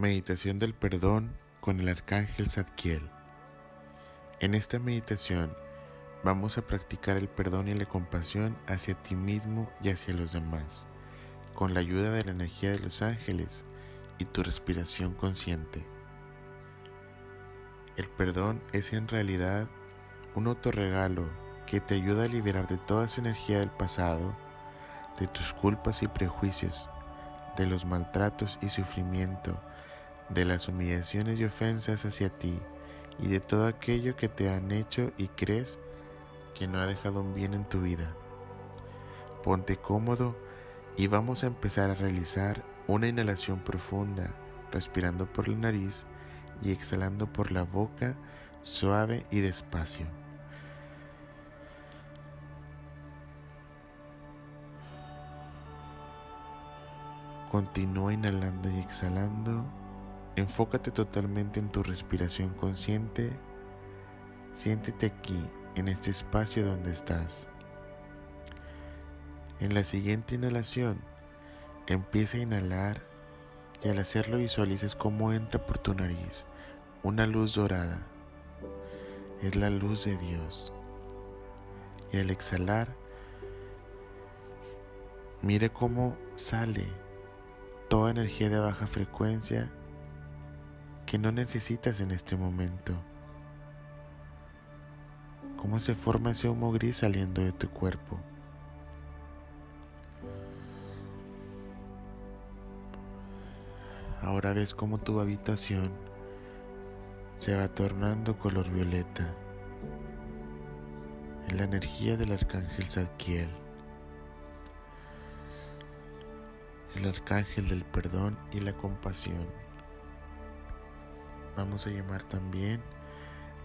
Meditación del perdón con el arcángel Zadkiel. En esta meditación vamos a practicar el perdón y la compasión hacia ti mismo y hacia los demás, con la ayuda de la energía de los ángeles y tu respiración consciente. El perdón es en realidad un autorregalo que te ayuda a liberar de toda esa energía del pasado, de tus culpas y prejuicios, de los maltratos y sufrimiento, de las humillaciones y ofensas hacia ti y de todo aquello que te han hecho y crees que no ha dejado un bien en tu vida. Ponte cómodo y vamos a empezar a realizar una inhalación profunda, respirando por la nariz y exhalando por la boca suave y despacio. Continúa inhalando y exhalando Enfócate totalmente en tu respiración consciente. Siéntete aquí, en este espacio donde estás. En la siguiente inhalación, empieza a inhalar y al hacerlo visualices cómo entra por tu nariz una luz dorada. Es la luz de Dios. Y al exhalar, mire cómo sale toda energía de baja frecuencia que no necesitas en este momento. Cómo se forma ese humo gris saliendo de tu cuerpo. Ahora ves cómo tu habitación se va tornando color violeta. En la energía del arcángel Zadkiel. El arcángel del perdón y la compasión vamos a llamar también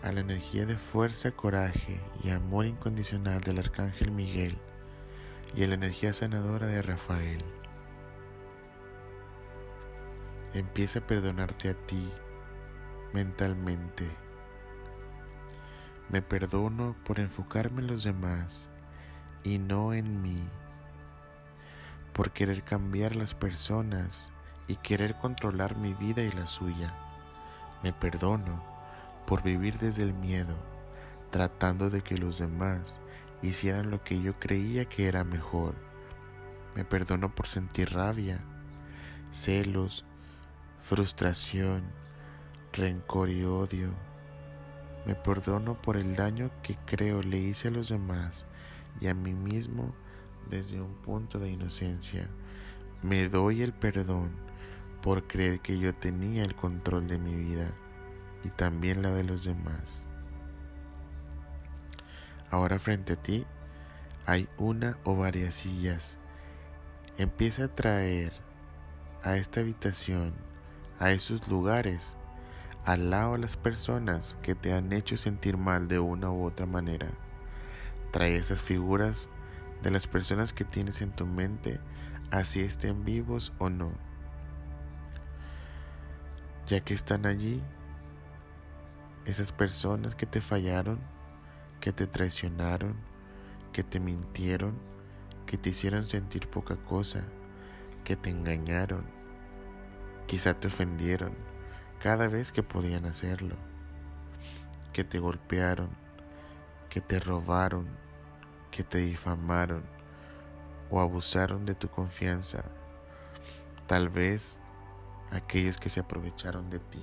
a la energía de fuerza, coraje y amor incondicional del Arcángel Miguel y a la energía sanadora de Rafael. Empieza a perdonarte a ti mentalmente. Me perdono por enfocarme en los demás y no en mí, por querer cambiar las personas y querer controlar mi vida y la suya. Me perdono por vivir desde el miedo, tratando de que los demás hicieran lo que yo creía que era mejor. Me perdono por sentir rabia, celos, frustración, rencor y odio. Me perdono por el daño que creo le hice a los demás y a mí mismo desde un punto de inocencia. Me doy el perdón por creer que yo tenía el control de mi vida y también la de los demás. Ahora frente a ti hay una o varias sillas. Empieza a traer a esta habitación, a esos lugares, al lado a las personas que te han hecho sentir mal de una u otra manera. Trae esas figuras de las personas que tienes en tu mente, así estén vivos o no ya que están allí esas personas que te fallaron, que te traicionaron, que te mintieron, que te hicieron sentir poca cosa, que te engañaron, quizá te ofendieron cada vez que podían hacerlo, que te golpearon, que te robaron, que te difamaron o abusaron de tu confianza, tal vez aquellos que se aprovecharon de ti.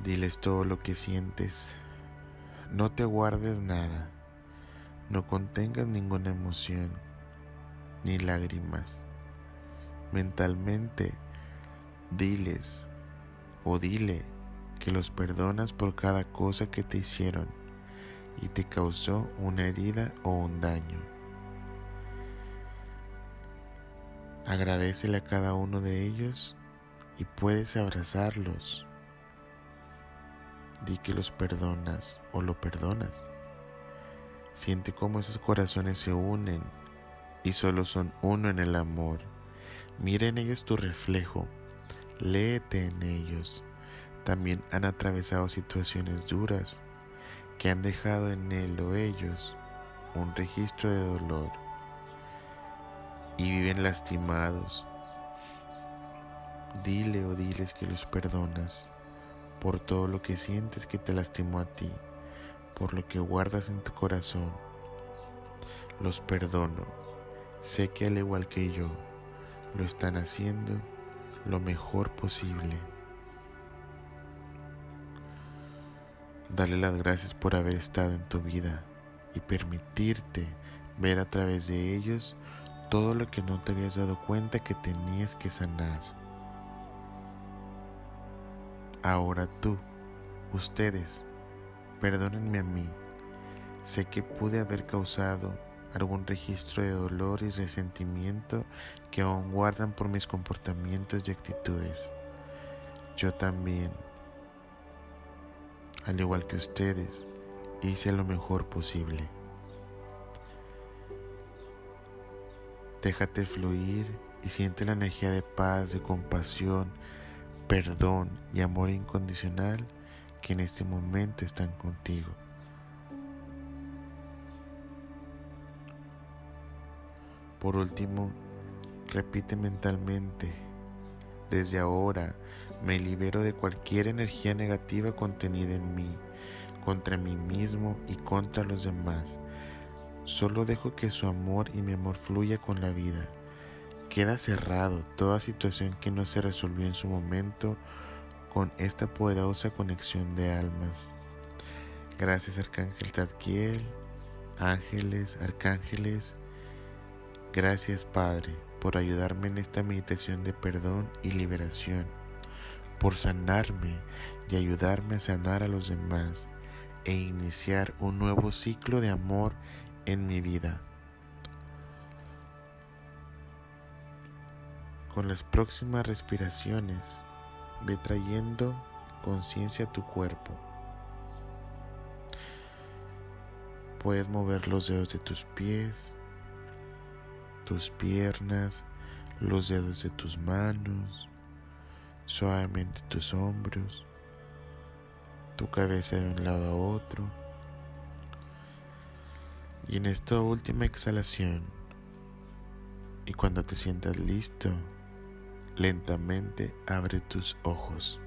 Diles todo lo que sientes. No te guardes nada. No contengas ninguna emoción ni lágrimas. Mentalmente, diles o dile que los perdonas por cada cosa que te hicieron y te causó una herida o un daño. Agradecele a cada uno de ellos y puedes abrazarlos. Di que los perdonas o lo perdonas. Siente cómo esos corazones se unen y solo son uno en el amor. Mira en ellos tu reflejo. Léete en ellos. También han atravesado situaciones duras que han dejado en él o ellos un registro de dolor y viven lastimados. Dile o diles que los perdonas por todo lo que sientes que te lastimó a ti, por lo que guardas en tu corazón. Los perdono. Sé que al igual que yo, lo están haciendo lo mejor posible. Dale las gracias por haber estado en tu vida y permitirte ver a través de ellos todo lo que no te habías dado cuenta que tenías que sanar. Ahora tú, ustedes, perdónenme a mí. Sé que pude haber causado algún registro de dolor y resentimiento que aún guardan por mis comportamientos y actitudes. Yo también, al igual que ustedes, hice lo mejor posible. Déjate fluir y siente la energía de paz, de compasión, perdón y amor incondicional que en este momento están contigo. Por último, repite mentalmente, desde ahora me libero de cualquier energía negativa contenida en mí, contra mí mismo y contra los demás. Solo dejo que su amor y mi amor fluya con la vida. Queda cerrado toda situación que no se resolvió en su momento con esta poderosa conexión de almas. Gracias Arcángel Tadkiel, ángeles, arcángeles, Gracias Padre por ayudarme en esta meditación de perdón y liberación, por sanarme y ayudarme a sanar a los demás e iniciar un nuevo ciclo de amor en mi vida. Con las próximas respiraciones, ve trayendo conciencia a tu cuerpo. Puedes mover los dedos de tus pies, tus piernas, los dedos de tus manos, suavemente tus hombros, tu cabeza de un lado a otro. Y en esta última exhalación, y cuando te sientas listo, lentamente abre tus ojos.